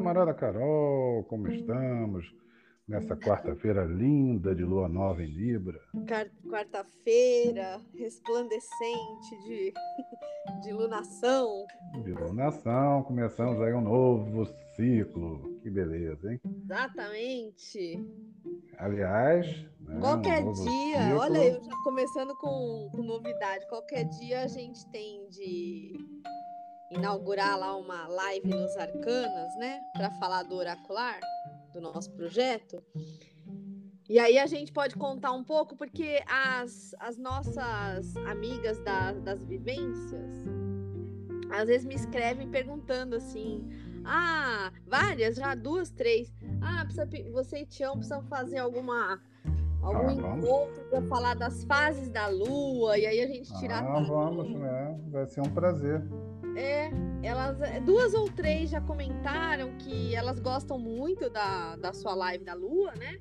Camarada Carol, como estamos? Nessa quarta-feira linda de lua nova em Libra. Quarta-feira, resplandecente de, de lunação. De lunação, começamos aí um novo ciclo. Que beleza, hein? Exatamente. Aliás, né, qualquer um dia, ciclo... olha, eu já começando com, com novidade. Qualquer dia a gente tem de inaugurar lá uma live nos Arcanas, né? Para falar do oracular, do nosso projeto. E aí a gente pode contar um pouco, porque as, as nossas amigas da, das vivências às vezes me escrevem perguntando assim: ah, várias, já duas, três. Ah, precisa, você e Tião precisam fazer alguma algum ah, encontro para falar das fases da lua e aí a gente tirar. Ah, vamos, né? Vai ser um prazer. É, elas, é, duas ou três já comentaram que elas gostam muito da, da sua live da Lua, né?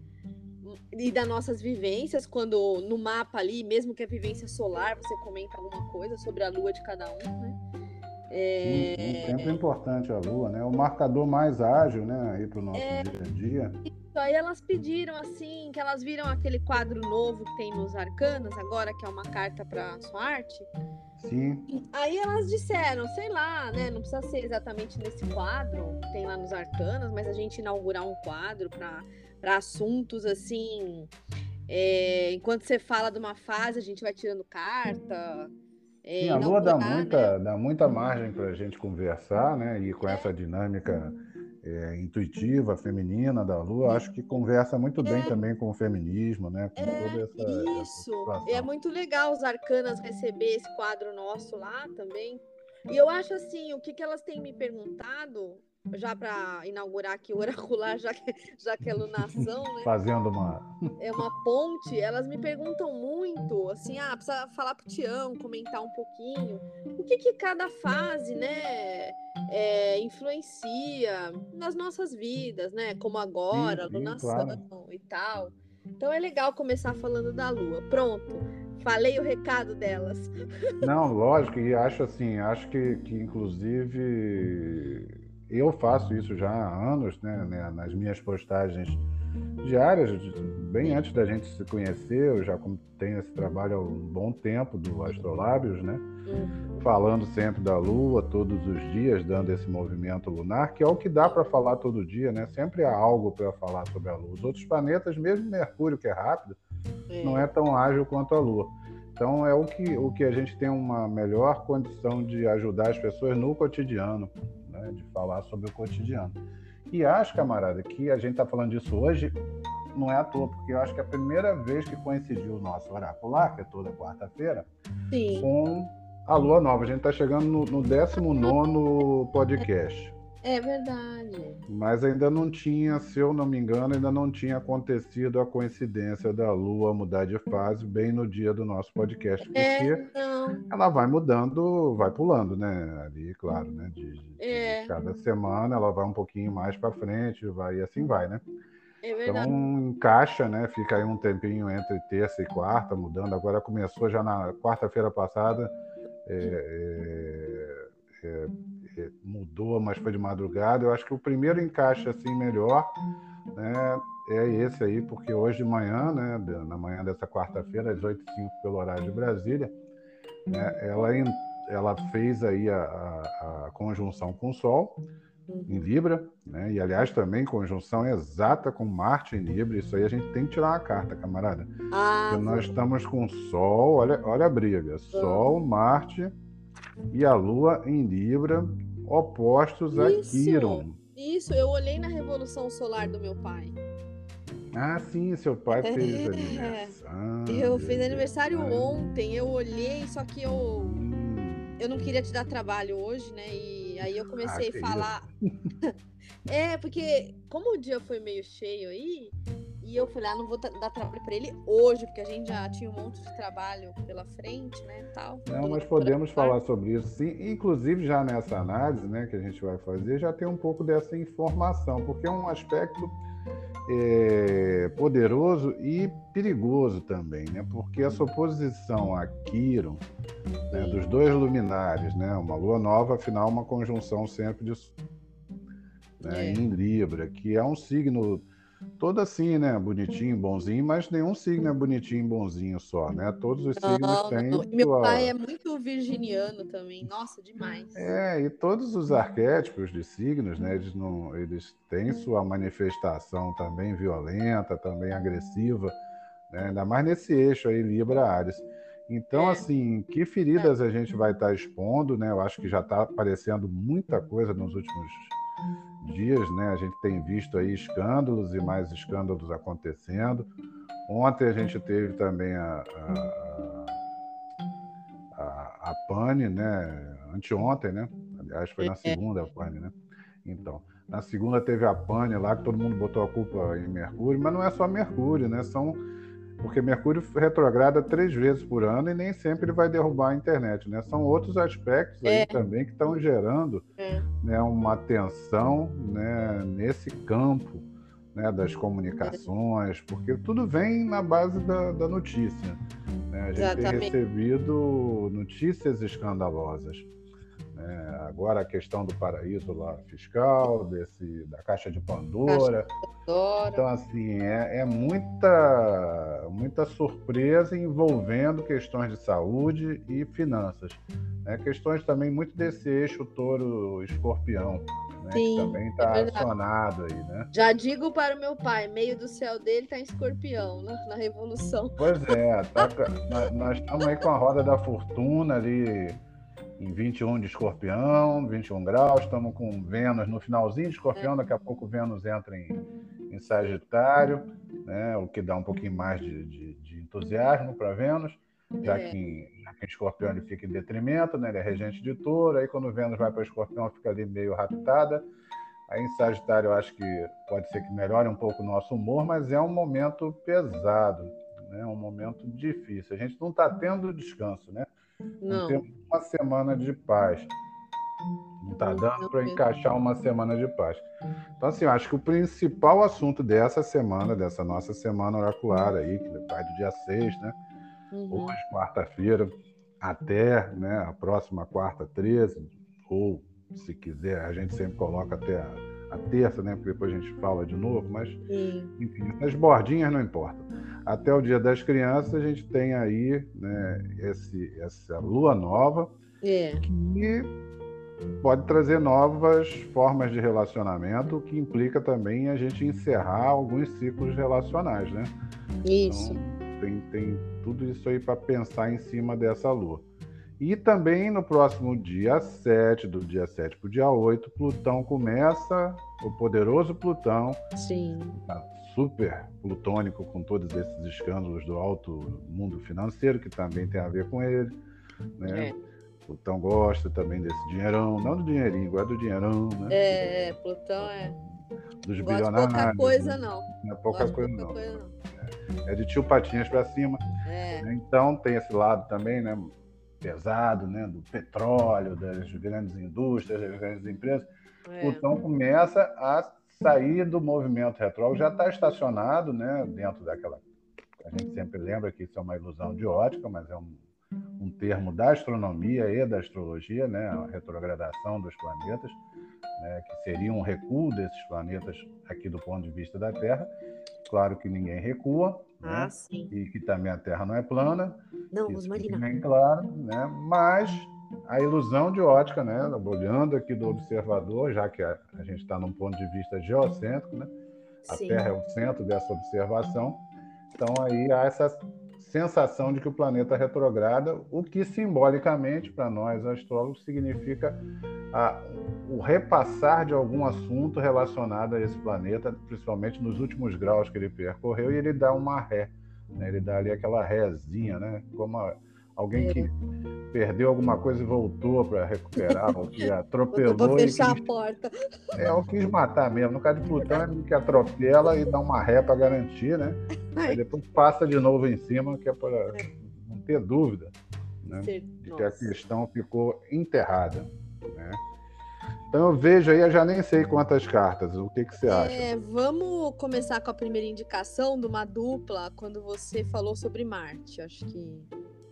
E das nossas vivências, quando no mapa ali, mesmo que a vivência solar, você comenta alguma coisa sobre a Lua de cada um, né? É... Sim, sempre importante a Lua, né? O marcador mais ágil, né? Aí para o nosso é... dia a dia. Aí elas pediram assim, que elas viram aquele quadro novo que tem nos arcanas, agora que é uma carta para sua arte. Sim. Aí elas disseram, sei lá, né? Não precisa ser exatamente nesse quadro que tem lá nos Arcanas, mas a gente inaugurar um quadro para assuntos assim. É, enquanto você fala de uma fase, a gente vai tirando carta. É, Sim, a Lua dá muita, né? dá muita margem para a gente conversar, né? E com essa dinâmica é, intuitiva, feminina da Lua, acho que conversa muito bem é, também com o feminismo, né? Com é, toda essa, isso. Essa é muito legal os arcanas receber esse quadro nosso lá também. E eu acho assim, o que, que elas têm me perguntado já para inaugurar aqui o oracular, já que, já que é lunação, né? Fazendo uma. É uma ponte, elas me perguntam muito, assim, ah, precisa falar pro Tião, comentar um pouquinho. O que que cada fase, né, é, influencia nas nossas vidas, né? Como agora, sim, sim, lunação claro. e tal. Então é legal começar falando da Lua. Pronto. Falei o recado delas. Não, lógico, e acho assim, acho que, que inclusive eu faço isso já há anos, né, né, nas minhas postagens diárias, bem antes da gente se conhecer, eu já tenho esse trabalho há um bom tempo do Astrolábios, né? Uhum. Falando sempre da Lua, todos os dias, dando esse movimento lunar, que é o que dá para falar todo dia, né? Sempre há algo para falar sobre a Lua. Os outros planetas, mesmo Mercúrio, que é rápido, não é tão ágil quanto a Lua. Então é o que, o que a gente tem uma melhor condição de ajudar as pessoas no cotidiano né, de falar sobre o cotidiano. E acho, camarada, que a gente está falando disso hoje não é à toa, porque eu acho que é a primeira vez que coincidiu o nosso oracular, que é toda quarta-feira, com a lua nova. A gente está chegando no, no 19 podcast. É verdade. Mas ainda não tinha, se eu não me engano, ainda não tinha acontecido a coincidência da Lua mudar de fase bem no dia do nosso podcast, é, porque é, ela vai mudando, vai pulando, né? Ali, claro, né? De, de, é. de cada semana ela vai um pouquinho mais para frente, vai e assim vai, né? É. Então encaixa, né? Fica aí um tempinho entre terça e quarta, mudando. Agora começou já na quarta-feira passada. É, é, mudou, mas foi de madrugada. Eu acho que o primeiro encaixe assim melhor né, é esse aí, porque hoje de manhã, né, na manhã dessa quarta-feira, às 8h05 pelo horário de Brasília, né, ela, ela fez aí a, a, a conjunção com o Sol em Libra, né? E aliás também conjunção exata com Marte em Libra. Isso aí a gente tem que tirar uma carta, camarada. Ah, nós estamos com Sol, olha, olha a briga. Sol, Marte e a Lua em Libra, opostos isso, a Quiron. Isso, eu olhei na Revolução Solar do meu pai. Ah, sim, seu pai fez é, aniversário. Eu fiz aniversário ontem, eu olhei, só que eu hum. eu não queria te dar trabalho hoje, né? E aí eu comecei ah, a falar. é, porque como o dia foi meio cheio aí, e eu falei, ah, não vou dar trabalho para ele hoje, porque a gente já tinha um monte de trabalho pela frente, né, tal. Não, mas podemos falar sobre isso, sim. Inclusive já nessa análise, né, que a gente vai fazer, já tem um pouco dessa informação, porque é um aspecto é, poderoso e perigoso também, né? Porque essa oposição a Quiron, né, dos dois luminares, né, uma lua nova, afinal, uma conjunção sempre de né, é. em Libra, que é um signo todo assim, né? Bonitinho, bonzinho, mas nenhum signo é bonitinho, bonzinho só, né? Todos os signos não, têm. Não. Meu sua... pai é muito virginiano também, nossa, demais. É, e todos os arquétipos de signos, né? Eles, não, eles têm sua manifestação também violenta, também agressiva, né? ainda mais nesse eixo aí, Libra-Ares. Então, é. assim, que feridas a gente vai estar tá expondo, né? Eu acho que já está aparecendo muita coisa nos últimos dias, né? A gente tem visto aí escândalos e mais escândalos acontecendo. Ontem a gente teve também a, a, a, a Pane, né? Anteontem, né? Aliás, foi na é. segunda a Pane, né? Então, na segunda teve a Pane lá, que todo mundo botou a culpa em Mercúrio, mas não é só Mercúrio, né? São porque Mercúrio retrograda três vezes por ano e nem sempre ele vai derrubar a internet, né? São outros aspectos aí é. também que estão gerando é. né, uma tensão né, nesse campo né, das comunicações, porque tudo vem na base da, da notícia. Né? A gente Exatamente. tem recebido notícias escandalosas. É, agora a questão do paraíso lá fiscal, desse, da caixa de Pandora. Pandora. Então, assim, é, é, muita, muita surpresa envolvendo questões de saúde e finanças. Né? Questões também muito desse eixo touro-escorpião. Né, Sim, que também está é acionado aí, né? Já digo para o meu pai, meio do céu dele está em escorpião, na, na Revolução. Pois é, tá, nós, nós estamos aí com a roda da fortuna ali em 21 de escorpião, 21 graus, estamos com Vênus no finalzinho de escorpião, daqui a pouco Vênus entra em, em Sagitário, né, o que dá um pouquinho mais de, de, de entusiasmo para Vênus, já é. que, em, já que em escorpião ele fica em detrimento, né, ele é regente de touro, aí quando Vênus vai para escorpião fica ali meio raptada, aí em Sagitário eu acho que pode ser que melhore um pouco o nosso humor, mas é um momento pesado, né, um momento difícil, a gente não está tendo descanso, né? Não. não temos uma semana de paz. Não está dando para encaixar uma semana de paz. Então, assim, eu acho que o principal assunto dessa semana, dessa nossa semana oracular aí, que vai do dia 6, né? Uhum. Hoje, quarta-feira, até né, a próxima quarta, 13, ou se quiser, a gente sempre coloca até a, a terça, né? Porque depois a gente fala de novo, mas Sim. enfim, as bordinhas não importam até o Dia das Crianças, a gente tem aí né, esse, essa lua nova é. que pode trazer novas formas de relacionamento, o que implica também a gente encerrar alguns ciclos relacionais, né? Isso. Então, tem, tem tudo isso aí para pensar em cima dessa lua. E também no próximo dia 7, do dia 7 para o dia 8, Plutão começa, o poderoso Plutão, Sim super plutônico com todos esses escândalos do alto mundo financeiro, que também tem a ver com ele. Né? É. Plutão gosta também desse dinheirão, não do dinheirinho, gosta do dinheirão, né? É, Plutão é. Dos não bilionários. pouca coisa, não. Não é pouca coisa, pouca não. Coisa, não. É. é de tio Patinhas para cima. É. Então tem esse lado também, né? Pesado, né? Do petróleo, das grandes indústrias, das grandes empresas. É. Plutão começa a sair do movimento retrógrado já está estacionado né, dentro daquela. A gente sempre lembra que isso é uma ilusão de ótica, mas é um, um termo da astronomia e da astrologia, né, a retrogradação dos planetas, né, que seria um recuo desses planetas aqui do ponto de vista da Terra. Claro que ninguém recua, ah, né, e que também a Terra não é plana. Não, isso Marina. Bem claro, né, mas a ilusão de ótica, né? Olhando aqui do observador, já que a, a gente está num ponto de vista geocêntrico, né? A Sim. Terra é o centro dessa observação. Então aí há essa sensação de que o planeta retrograda, o que simbolicamente para nós astrólogos significa a, o repassar de algum assunto relacionado a esse planeta, principalmente nos últimos graus que ele percorreu, e ele dá uma ré, né? ele dá ali aquela rézinha, né? como a, alguém que perdeu alguma coisa e voltou para recuperar, ou que atropelou. Vou fechar quis, a porta. É, ou quis matar mesmo. No caso de Plutão, é que atropela e dá uma ré para garantir, né? Aí depois passa de novo em cima, que é para é. não ter dúvida né? de que a questão ficou enterrada. Né? Então eu vejo aí, eu já nem sei quantas cartas. O que, que você acha? É, vamos começar com a primeira indicação de uma dupla quando você falou sobre Marte. Acho que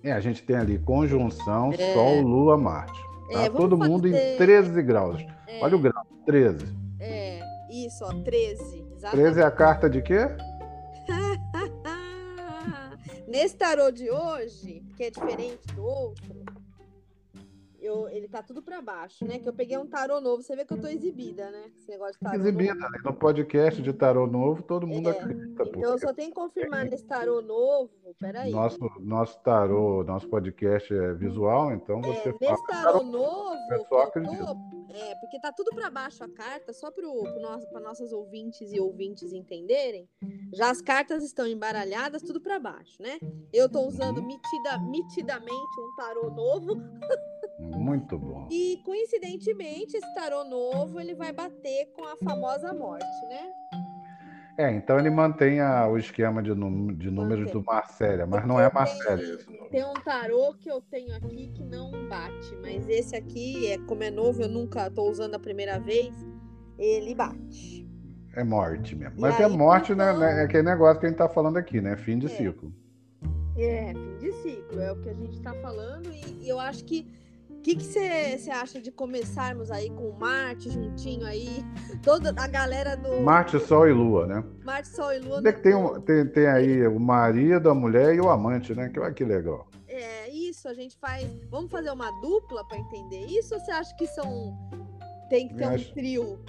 é, a gente tem ali conjunção é. Sol, Lua, Marte. Tá? É, Todo mundo fazer... em 13 graus. É. Olha o grau, 13. É, isso, ó, 13. Exatamente. 13 é a carta de quê? Nesse tarô de hoje, que é diferente do outro, eu, ele tá tudo para baixo, né? Que eu peguei um tarô novo. Você vê que eu tô exibida, né? Esse negócio de tarô exibida, novo. né? No podcast de tarô novo, todo mundo é, acredita. Então eu só tenho que confirmar nesse tarô novo. Peraí. Nosso, nosso tarô, nosso podcast é visual, então é, você é, Nesse tarô, novo, eu tô, é, porque tá tudo para baixo a carta, só para pro nossas ouvintes e ouvintes entenderem. Já as cartas estão embaralhadas, tudo para baixo, né? Eu tô usando uhum. mitida, mitidamente um tarô novo. Muito bom. E coincidentemente, esse tarô novo ele vai bater com a famosa morte, né? É, então ele mantém a, o esquema de, de números mantém. do Marcélia, mas não é Marcélia. Tem, tem um tarô que eu tenho aqui que não bate, mas esse aqui, é como é novo, eu nunca estou usando a primeira vez, ele bate. É morte mesmo. Mas é aí, é morte, né, então... né? É aquele negócio que a gente está falando aqui, né? Fim de é. ciclo. É, fim de ciclo, é o que a gente está falando, e, e eu acho que que você acha de começarmos aí com Marte juntinho aí? Toda a galera do. Marte, Sol e Lua, né? Marte, Sol e Lua. É que tem, um, tem, tem aí o marido, a mulher e o amante, né? Que, olha que legal. É, isso, a gente faz. Vamos fazer uma dupla para entender isso ou você acha que são. Tem que ter um trio?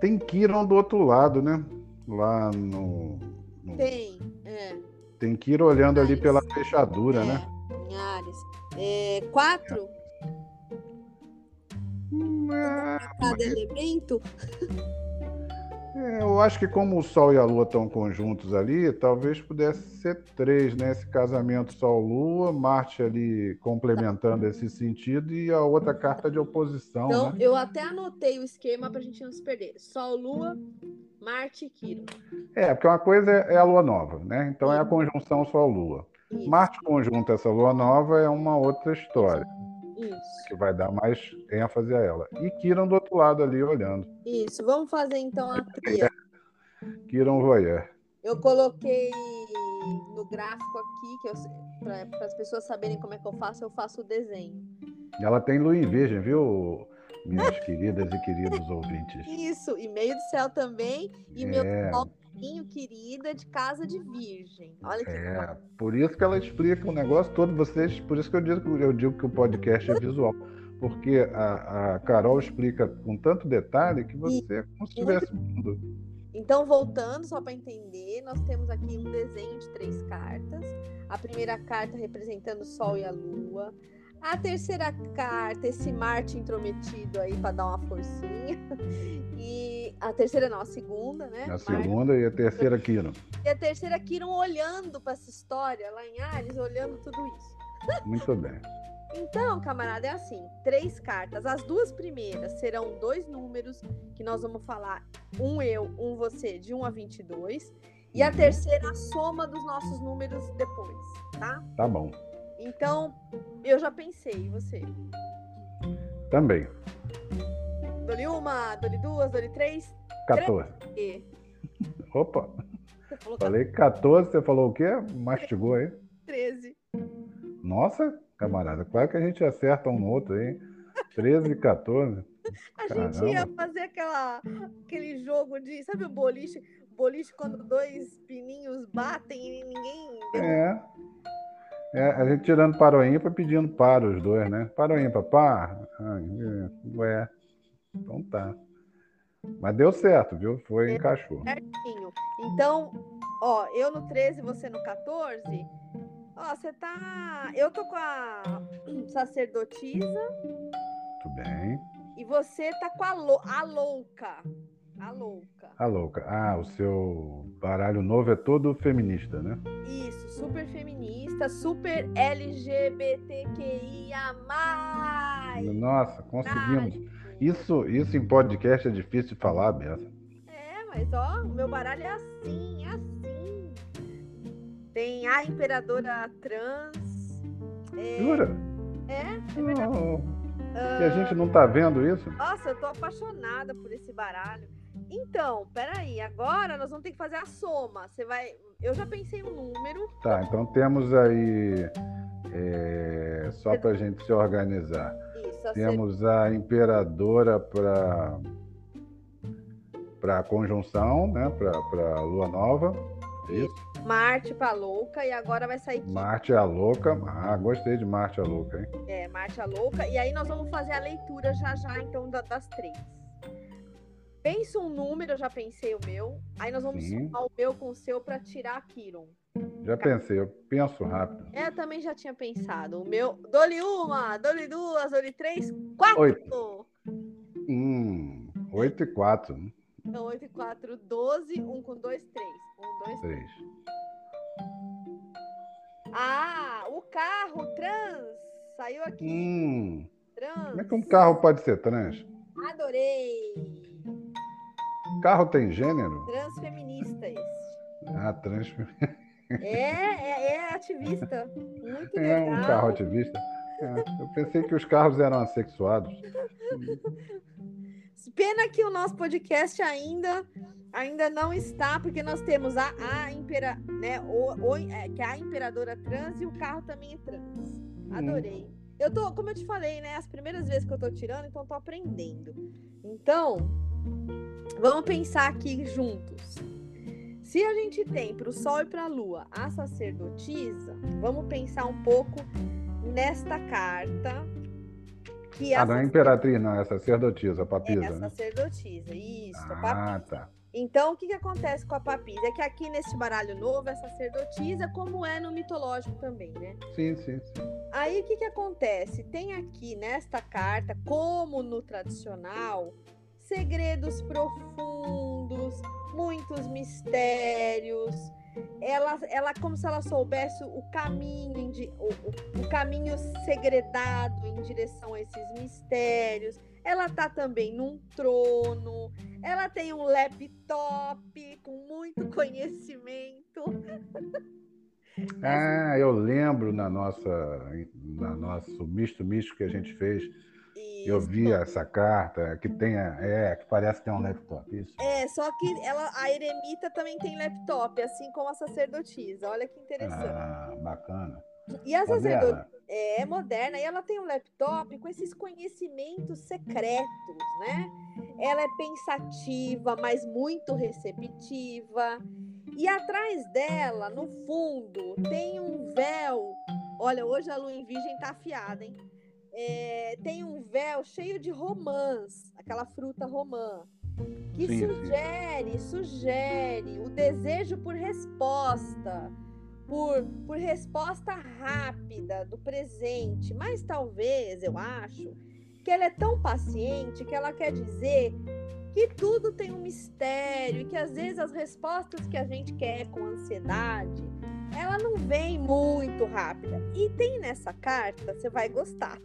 Tem Kiron do outro lado, né? Lá no. no... Tem, é. Tem que ir olhando ali pela fechadura, é, né? Em Ares. É, quatro? Cada elemento? É, eu acho que como o Sol e a Lua estão conjuntos ali, talvez pudesse ser três, né? Esse casamento Sol-Lua, Marte ali complementando tá. esse sentido e a outra carta de oposição. Então, né? eu até anotei o esquema para a gente não se perder. Sol-Lua, Marte e Quiro. É, porque uma coisa é a Lua nova, né? Então é a conjunção Sol-Lua. Marte conjunto essa Lua nova é uma outra história. Isso. Que vai dar mais ênfase a ela. E Kiran do outro lado ali olhando. Isso. Vamos fazer então a tria. Kiran Voyer. Eu coloquei no gráfico aqui, para as pessoas saberem como é que eu faço, eu faço o desenho. Ela tem em virgem, viu, minhas queridas e queridos ouvintes? Isso, e meio do céu também, e é. meu querida de casa de virgem. Olha que É, por isso que ela explica o negócio todo, vocês, por isso que eu digo, eu digo que o podcast é visual. Porque a, a Carol explica com tanto detalhe que você é como se estivesse vendo. Então, voltando, só para entender, nós temos aqui um desenho de três cartas. A primeira carta representando o Sol e a Lua. A terceira carta, esse Marte intrometido aí para dar uma forcinha. E a terceira não, a segunda, né? A segunda Marte... e a terceira Kiron. E a terceira Kiron olhando para essa história lá em Ares, olhando tudo isso. Muito bem. Então, camarada, é assim: três cartas. As duas primeiras serão dois números que nós vamos falar: um eu, um você, de 1 a 22. E a uhum. terceira, a soma dos nossos números depois, tá? Tá bom. Então, eu já pensei, você? Também. Dole uma, dole duas, dole três? 14. Três. Opa! Falei 14, você falou o quê? Mastigou aí? 13. Nossa, camarada, claro que a gente acerta um no outro aí. 13 e 14. A Caramba. gente ia fazer aquela, aquele jogo de. Sabe o boliche? Boliche quando dois pininhos batem e ninguém. É. É, a gente tirando para o ímpar pedindo para os dois, né? Para o ímpar, pá. Ué. Então tá. Mas deu certo, viu? Foi, deu encaixou. Certinho. Então, ó, eu no 13, você no 14. Ó, você tá. Eu tô com a sacerdotisa. Tudo bem. E você tá com a, lou... a louca. A louca. A louca. Ah, o seu baralho novo é todo feminista, né? Isso, super feminista, super LGBTQIA. Nossa, conseguimos. Isso, isso em podcast é difícil de falar, Bessa. É, mas ó, o meu baralho é assim, é assim. Tem a imperadora trans. É... Jura? É, é verdade. Oh. E a gente não tá vendo isso? Nossa, eu tô apaixonada por esse baralho. Então, peraí, agora nós vamos ter que fazer a soma. Você vai. Eu já pensei um número. Tá, então temos aí. É, só para a gente se organizar. Isso, temos ser... a imperadora para para a conjunção, né? Para lua nova. Isso. Marte para louca e agora vai sair. Marte é a louca. Ah, gostei de Marte a louca, hein? É, Marte a louca. E aí nós vamos fazer a leitura já já, então, das três. Pensa um número, eu já pensei o meu. Aí nós vamos Sim. somar o meu com o seu para tirar a Kiron. Já pensei, eu penso rápido. É, eu também já tinha pensado. O meu. Dole uma, dole duas, dole três, quatro. Oito. Hum, oito e quatro. Então, oito e quatro, doze, um com dois, três. Um, dois, três. Ah, o carro trans saiu aqui. Hum. Trans. Como é que um carro pode ser trans? Adorei. Carro tem gênero? Transfeministas. Ah, transfeministas. É, é, é, ativista. Muito é legal. um carro ativista. É, eu pensei que os carros eram assexuados. Pena que o nosso podcast ainda ainda não está, porque nós temos a, a impera, né, o, o, é, que é a imperadora trans e o carro também é trans. Adorei. Hum. Eu tô, como eu te falei, né, as primeiras vezes que eu tô tirando, então tô aprendendo. Então, vamos pensar aqui juntos. Se a gente tem para o Sol e para a Lua a sacerdotisa, vamos pensar um pouco nesta carta. Que ah, não é imperatriz, não, é sacerdotisa, a papisa. É a né? sacerdotisa, isso, ah, a papisa. Tá. Então, o que, que acontece com a papisa? É que aqui nesse baralho novo é sacerdotisa, como é no mitológico também, né? Sim, sim, sim. Aí, o que, que acontece? Tem aqui nesta carta, como no tradicional, segredos profundos, muitos mistérios. Ela, ela como se ela soubesse o caminho, o, o caminho segredado em direção a esses mistérios. Ela tá também num trono. Ela tem um laptop com muito conhecimento. Ah, eu lembro na nossa, na nosso misto místico que a gente fez eu vi essa carta que tem, é, que parece ter um laptop, isso. É, só que ela, a eremita também tem laptop, assim como a sacerdotisa. Olha que interessante. Ah, bacana. E a sacerdotisa é moderna e ela tem um laptop com esses conhecimentos secretos, né? Ela é pensativa, mas muito receptiva. E atrás dela, no fundo, tem um véu. Olha, hoje a lua em virgem tá afiada, hein? É, tem um véu cheio de romãs, aquela fruta romã, que sim, sugere, sim. sugere o desejo por resposta, por, por resposta rápida do presente. Mas talvez, eu acho, que ela é tão paciente que ela quer dizer que tudo tem um mistério e que às vezes as respostas que a gente quer com ansiedade, ela não vem muito rápida. E tem nessa carta, você vai gostar.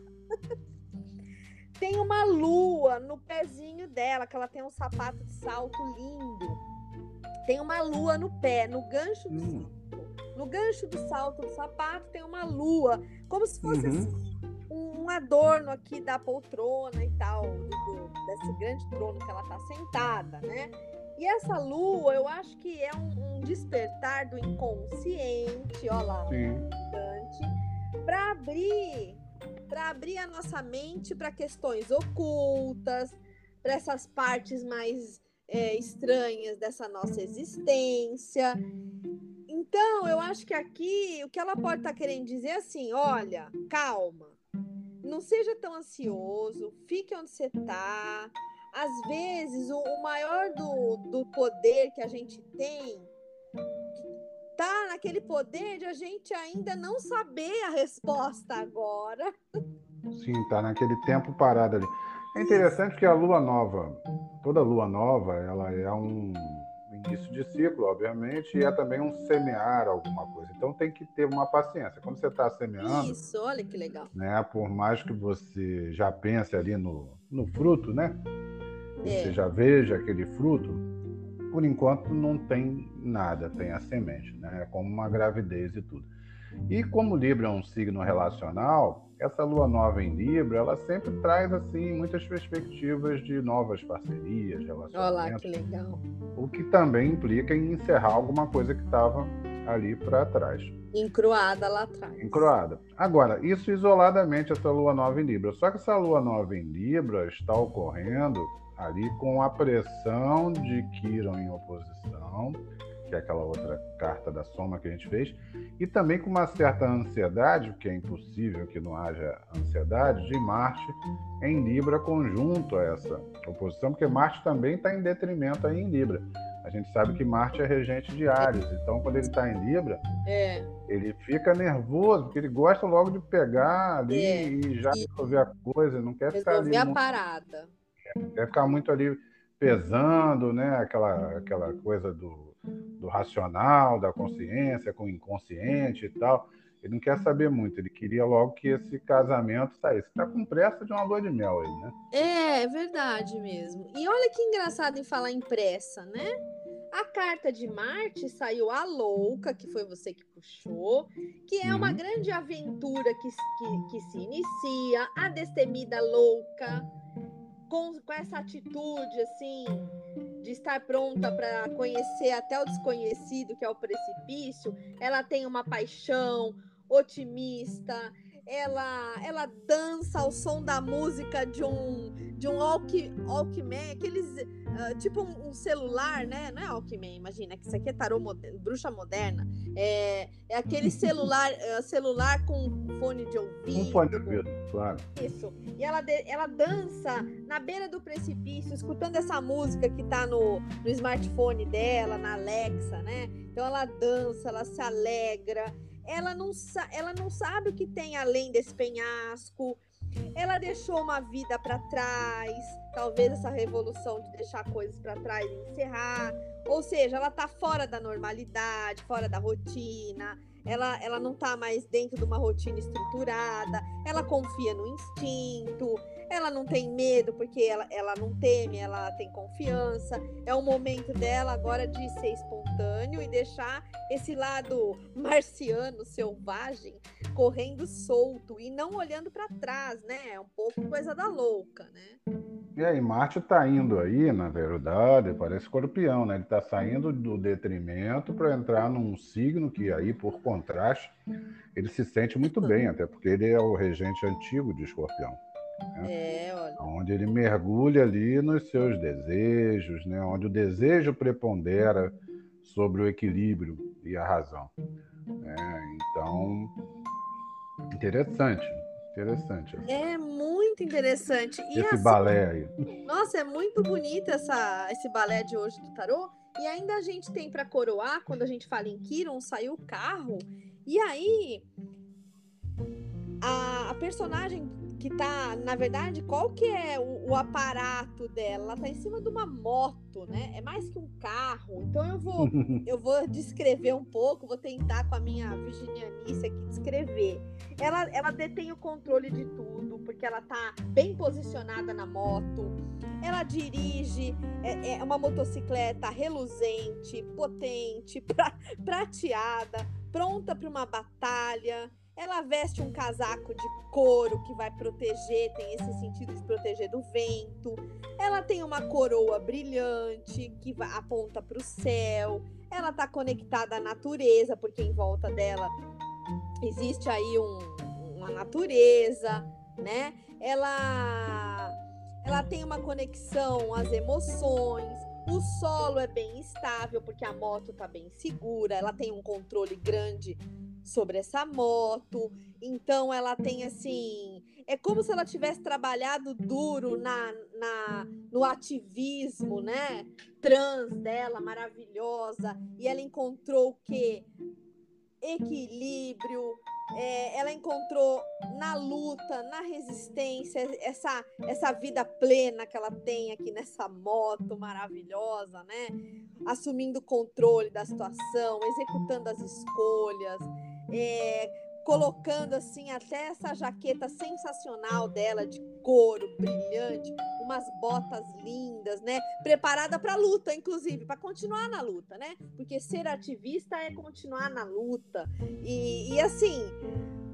tem uma lua no pezinho dela, que ela tem um sapato de salto lindo. Tem uma lua no pé, no gancho do hum. salto. No gancho do salto do sapato tem uma lua, como se fosse uhum. assim, um, adorno aqui da poltrona e tal, do, desse grande trono que ela tá sentada, né? E essa lua, eu acho que é um, um despertar do inconsciente, ó lá, para abrir para abrir a nossa mente para questões ocultas, para essas partes mais é, estranhas dessa nossa existência. Então, eu acho que aqui o que ela pode estar tá querendo dizer é assim: olha, calma, não seja tão ansioso, fique onde você está. Às vezes, o, o maior do, do poder que a gente tem tá naquele poder de a gente ainda não saber a resposta agora. Sim, tá naquele tempo parado ali. É interessante que a lua nova, toda lua nova, ela é um início de ciclo, obviamente, e é também um semear alguma coisa. Então tem que ter uma paciência. Quando você está semeando. Isso, olha que legal. Né, por mais que você já pense ali no, no fruto, né? Você é. já veja aquele fruto, por enquanto não tem nada, tem a semente, né? É como uma gravidez e tudo. E como Libra é um signo relacional, essa lua nova em Libra, ela sempre traz assim muitas perspectivas de novas parcerias, relacionamentos. Olá, que legal. O que também implica em encerrar alguma coisa que estava ali para trás. Encruada lá atrás. Encruada. Agora, isso isoladamente, essa lua nova em Libra. Só que essa lua nova em Libra está ocorrendo ali com a pressão de Quiron em oposição, que é aquela outra carta da soma que a gente fez, e também com uma certa ansiedade, que é impossível que não haja ansiedade, de Marte em Libra conjunto a essa oposição, porque Marte também está em detrimento aí em Libra. A gente sabe que Marte é regente de Ares, então quando ele está em Libra, é. ele fica nervoso, porque ele gosta logo de pegar ali é. e já resolver a coisa, não quer ficar ali. Resolver a parada. Quer ficar muito ali pesando, né? Aquela, aquela coisa do, do racional, da consciência com o inconsciente e tal. Ele não quer saber muito, ele queria logo que esse casamento saísse. Está com pressa de uma lua de mel aí, né? É, é verdade mesmo. E olha que engraçado em falar em pressa, né? A carta de Marte saiu a louca, que foi você que puxou, que é uma uhum. grande aventura que, que, que se inicia, a destemida louca, com, com essa atitude assim de estar pronta para conhecer até o desconhecido, que é o precipício, ela tem uma paixão otimista, ela ela dança ao som da música de um de um Walkman, aqueles uh, tipo um, um, celular, né? Não é Walkman, imagina que isso aqui é tarô moderno, bruxa moderna. É, é aquele celular uh, celular com fone de ouvido. Um fone de ouvido, claro. Isso. E ela ela dança na beira do precipício, escutando essa música que tá no, no smartphone dela, na Alexa, né? Então ela dança, ela se alegra ela não, ela não sabe o que tem além desse penhasco. Ela deixou uma vida para trás, talvez essa revolução de deixar coisas para trás e encerrar. Ou seja, ela está fora da normalidade, fora da rotina. Ela, ela não está mais dentro de uma rotina estruturada. Ela confia no instinto ela não tem medo porque ela, ela não teme, ela tem confiança. É o momento dela agora de ser espontâneo e deixar esse lado marciano, selvagem, correndo solto e não olhando para trás, né? É um pouco coisa da louca, né? E aí, Marte está indo aí, na verdade, parece escorpião, né? Ele está saindo do detrimento para entrar num signo que aí, por contraste, ele se sente muito bem, até porque ele é o regente antigo de escorpião. Né? É, olha. Onde ele mergulha ali nos seus desejos, né? onde o desejo prepondera sobre o equilíbrio e a razão. É, então, interessante, interessante. É muito interessante. E esse assim, balé aí. Nossa, é muito bonito essa, esse balé de hoje do tarô. E ainda a gente tem para coroar, quando a gente fala em Kiron, saiu o carro. E aí, a, a personagem que tá, na verdade, qual que é o, o, aparato dela? Ela tá em cima de uma moto, né? É mais que um carro. Então eu vou, eu vou descrever um pouco, vou tentar com a minha virginianice aqui descrever. Ela, ela detém o controle de tudo, porque ela tá bem posicionada na moto. Ela dirige, é, é uma motocicleta reluzente, potente, pra, prateada, pronta para uma batalha. Ela veste um casaco de couro que vai proteger, tem esse sentido de proteger do vento. Ela tem uma coroa brilhante que aponta para o céu. Ela está conectada à natureza, porque em volta dela existe aí um, uma natureza, né? Ela, ela tem uma conexão às emoções. O solo é bem estável, porque a moto está bem segura. Ela tem um controle grande sobre essa moto. Então ela tem assim, é como se ela tivesse trabalhado duro na, na no ativismo, né? Trans dela, maravilhosa, e ela encontrou o que equilíbrio, é, ela encontrou na luta, na resistência, essa, essa vida plena que ela tem aqui nessa moto maravilhosa, né? Assumindo o controle da situação, executando as escolhas é, colocando assim até essa jaqueta sensacional dela de couro brilhante, umas botas lindas, né? Preparada para luta, inclusive, para continuar na luta, né? Porque ser ativista é continuar na luta. E, e assim,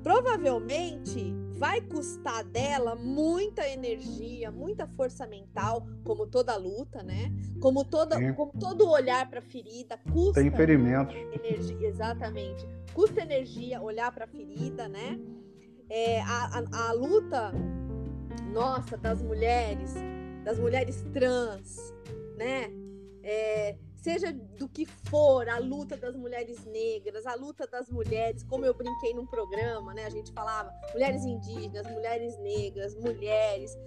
provavelmente vai custar dela muita energia, muita força mental, como toda luta, né? Como, toda, como todo olhar para a ferida custa. Tem ferimentos. Energia, exatamente. Custa energia olhar para a ferida, né? É, a, a, a luta nossa das mulheres, das mulheres trans, né? É, seja do que for, a luta das mulheres negras, a luta das mulheres, como eu brinquei num programa, né? A gente falava mulheres indígenas, mulheres negras, mulheres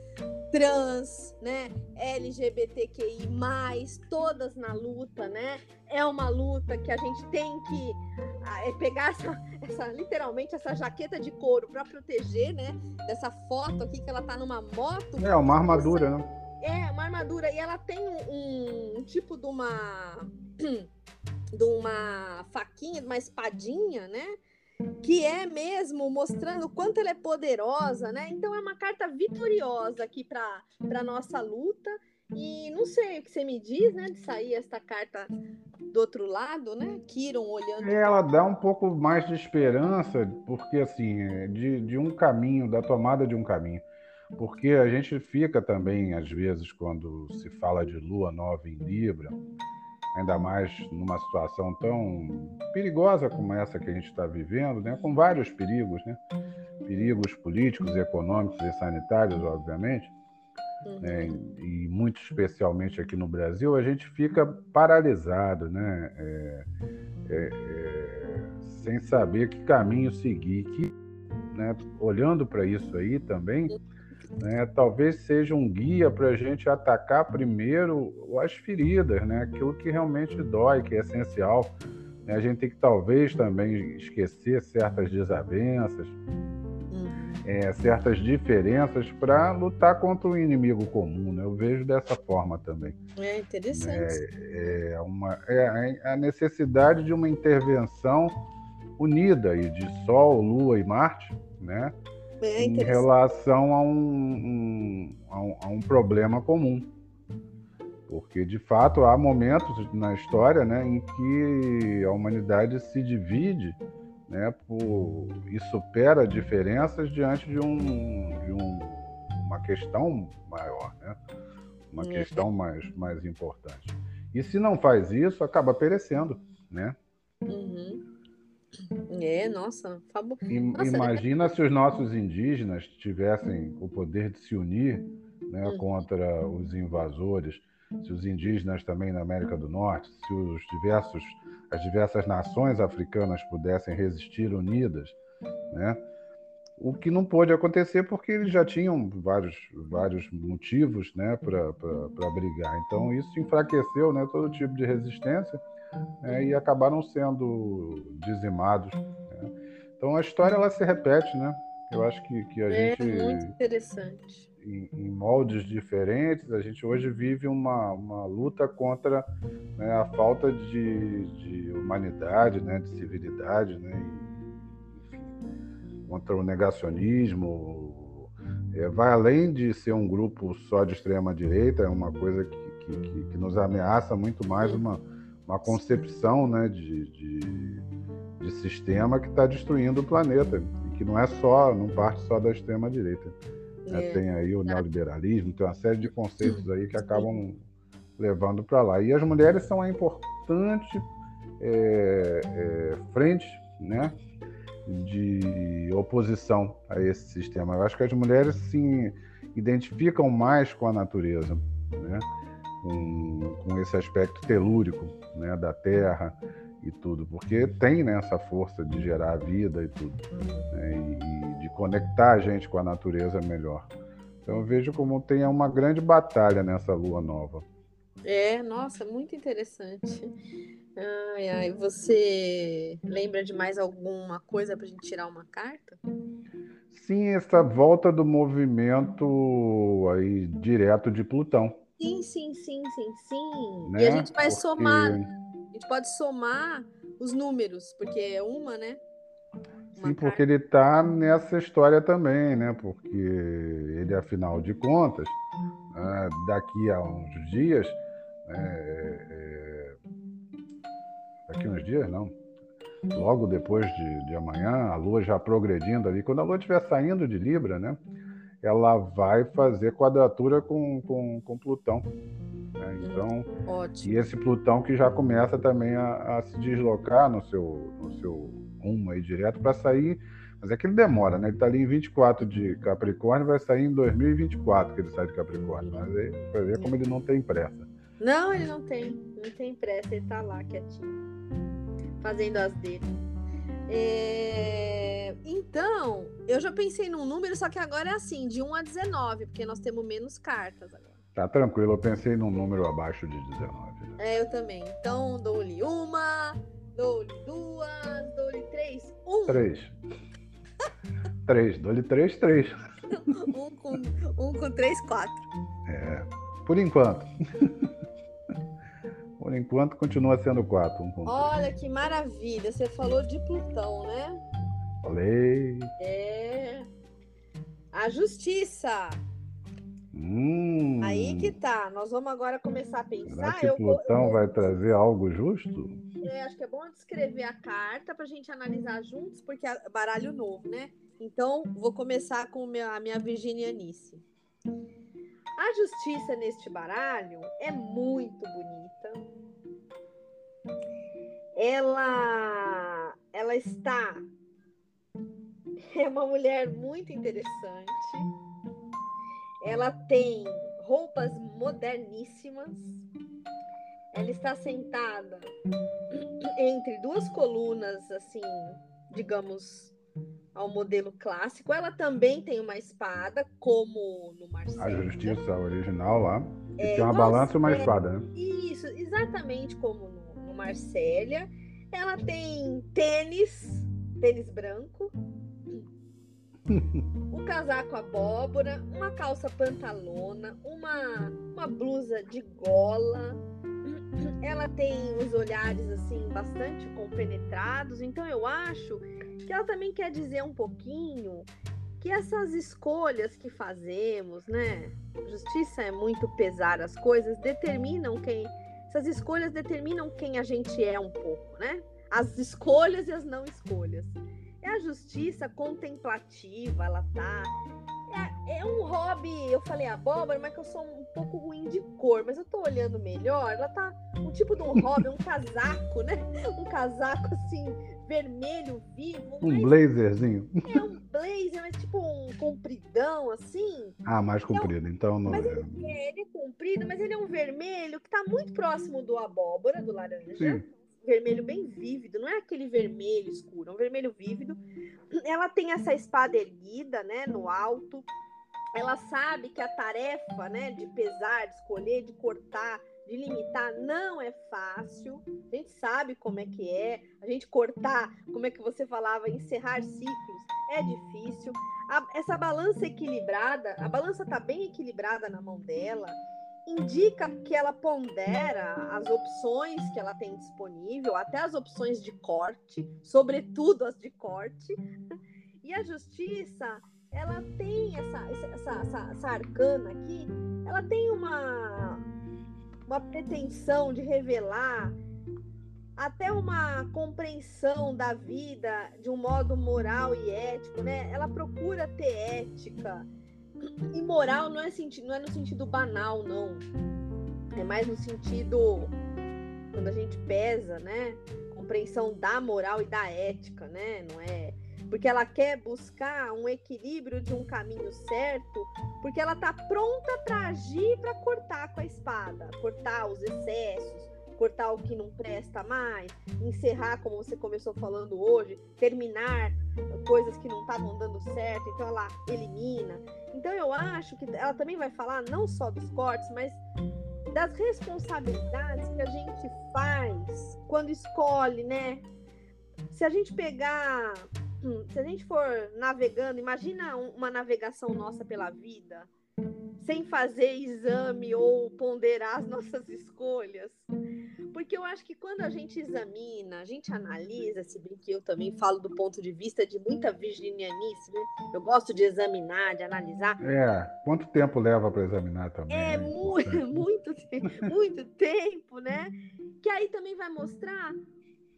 trans, né? LGBTQI+, todas na luta, né? É uma luta que a gente tem que ah, é pegar essa, essa literalmente essa jaqueta de couro para proteger, né? Dessa foto aqui que ela tá numa moto. É uma armadura, né? É, uma armadura. E ela tem um, um tipo de uma. de uma faquinha, de uma espadinha, né? Que é mesmo mostrando o quanto ela é poderosa, né? Então é uma carta vitoriosa aqui para a nossa luta. E não sei o que você me diz, né? De sair esta carta do outro lado, né? Kiron olhando. É, ela dá um pouco mais de esperança, porque assim, é de, de um caminho, da tomada de um caminho. Porque a gente fica também, às vezes, quando se fala de lua nova em Libra, ainda mais numa situação tão perigosa como essa que a gente está vivendo, né? com vários perigos, né? perigos políticos, econômicos e sanitários, obviamente, uhum. né? e muito especialmente aqui no Brasil, a gente fica paralisado, né? É, é, é, sem saber que caminho seguir. Que, né? Olhando para isso aí também, né, talvez seja um guia para a gente atacar primeiro as feridas, né, aquilo que realmente dói, que é essencial. Né, a gente tem que talvez também esquecer certas desavenças, uhum. é, certas diferenças para lutar contra o um inimigo comum. Né? Eu vejo dessa forma também. É interessante. É, é, uma, é a necessidade de uma intervenção unida e de Sol, Lua e Marte, né? É em relação a um, um, a um, a um problema comum. Porque, de fato, há momentos na história né, em que a humanidade se divide né, por, e supera diferenças diante de, um, de um, uma questão maior, né? uma é. questão mais, mais importante. E se não faz isso, acaba perecendo. Né? Uhum. É, nossa, fabo... nossa Imagina é... se os nossos indígenas tivessem o poder de se unir né, uhum. contra os invasores, se os indígenas também na América do Norte, se os diversos, as diversas nações africanas pudessem resistir unidas, né? O que não pôde acontecer porque eles já tinham vários, vários motivos né, para brigar. Então, isso enfraqueceu né, todo tipo de resistência né, e acabaram sendo dizimados. Né? Então a história ela se repete, né? Eu acho que, que a é gente. muito interessante. Em, em, moldes diferentes, a gente hoje vive uma, uma luta contra né, a falta de, de humanidade, né, de civilidade, né, e, enfim, contra o negacionismo. É, vai além de ser um grupo só de extrema direita, é uma coisa que, que, que nos ameaça muito mais uma, uma concepção né, de, de, de sistema que está destruindo o planeta e que não é só, não parte só da extrema direita. Né? É. Tem aí o neoliberalismo, tem uma série de conceitos aí que acabam levando para lá. E as mulheres são a importante é, é, frente, né, de oposição a esse sistema. Eu acho que as mulheres se identificam mais com a natureza, né? com, com esse aspecto telúrico né, da Terra e tudo, porque tem né, essa força de gerar vida e tudo, né, e, e, de conectar a gente com a natureza melhor. Então eu vejo como tem uma grande batalha nessa lua nova. É, nossa, muito interessante. Ai, ai, você lembra de mais alguma coisa para a gente tirar uma carta? Sim, essa volta do movimento aí direto de Plutão. Sim, sim, sim, sim, sim. Né? E a gente vai porque... somar, a gente pode somar os números, porque é uma, né? Uma sim, porque ele está nessa história também, né? Porque ele, afinal de contas, ah, daqui a uns dias, né, é, é, daqui a uns dias não, logo depois de, de amanhã, a Lua já progredindo ali, quando a Lua estiver saindo de Libra, né, ela vai fazer quadratura com, com, com Plutão. Né? Então, Ótimo. e esse Plutão que já começa também a, a se deslocar no seu, no seu rumo aí direto para sair mas é que ele demora, né? Ele está ali em 24 de Capricórnio, vai sair em 2024 que ele sai de Capricórnio. Mas aí vai ver como ele não tem pressa. Não, ele não tem. Não tem pressa, ele está lá quietinho. Fazendo as dele. É... Então, eu já pensei num número, só que agora é assim, de 1 a 19, porque nós temos menos cartas agora. Tá tranquilo, eu pensei num número abaixo de 19. Né? É, eu também. Então, dou-lhe uma, dou-lhe duas, dou-lhe três. Um. Três. três, dou-lhe três, três. um, com, um com três, quatro. É, por enquanto. por enquanto continua sendo quatro. Um Olha que maravilha, você falou de Plutão, né? Falei. É. A justiça. Hum. Aí que tá. Nós vamos agora começar a pensar. Será que Plutão eu... vai trazer algo justo? É, acho que é bom descrever a carta para a gente analisar juntos, porque é baralho novo, né? Então, vou começar com a minha virginianice. A justiça neste baralho é muito bonita. Ela, ela está. É uma mulher muito interessante. Ela tem roupas moderníssimas ela está sentada entre duas colunas, assim, digamos, ao modelo clássico. Ela também tem uma espada, como no Marcelo. A justiça original lá. É, tem uma balança e uma espada, né? Isso, exatamente como no, no Marsella. Ela tem tênis, tênis branco, um casaco abóbora, uma calça pantalona, uma, uma blusa de gola, ela tem os olhares assim bastante compenetrados, então eu acho que ela também quer dizer um pouquinho que essas escolhas que fazemos, né? Justiça é muito pesar as coisas, determinam quem. Essas escolhas determinam quem a gente é um pouco, né? As escolhas e as não escolhas. É a justiça contemplativa, ela tá é, é, um hobby. Eu falei abóbora, mas que eu sou um pouco ruim de cor. Mas eu tô olhando melhor. Ela tá um tipo de um hobby, um casaco, né? Um casaco assim, vermelho vivo. Um blazerzinho. É um blazer, mas tipo um compridão, assim. Ah, mais comprido, é um... então não. Mas ele é, ele é comprido, mas ele é um vermelho que tá muito próximo do abóbora, do laranja. Sim vermelho bem vívido, não é aquele vermelho escuro, é um vermelho vívido. Ela tem essa espada erguida, né, no alto. Ela sabe que a tarefa, né, de pesar, de escolher, de cortar, de limitar não é fácil. A gente sabe como é que é. A gente cortar, como é que você falava, encerrar ciclos é difícil. A, essa balança equilibrada, a balança tá bem equilibrada na mão dela indica que ela pondera as opções que ela tem disponível, até as opções de corte, sobretudo as de corte. E a justiça, ela tem essa, essa, essa, essa arcana aqui, ela tem uma, uma pretensão de revelar até uma compreensão da vida de um modo moral e ético, né? Ela procura ter ética, e moral não é, não é no sentido banal, não. É mais no sentido quando a gente pesa, né? Compreensão da moral e da ética, né? Não é porque ela quer buscar um equilíbrio de um caminho certo, porque ela tá pronta para agir, para cortar com a espada, cortar os excessos, cortar o que não presta mais, encerrar, como você começou falando hoje, terminar coisas que não estavam dando certo, então ela elimina. Então eu acho que ela também vai falar não só dos cortes, mas das responsabilidades que a gente faz quando escolhe, né? Se a gente pegar, hum, se a gente for navegando, imagina uma navegação nossa pela vida sem fazer exame ou ponderar as nossas escolhas. Porque eu acho que quando a gente examina, a gente analisa, se bem que eu também falo do ponto de vista de muita virginianice, né? Eu gosto de examinar, de analisar. É, quanto tempo leva para examinar também? É, né? muito, muito, muito tempo, né? Que aí também vai mostrar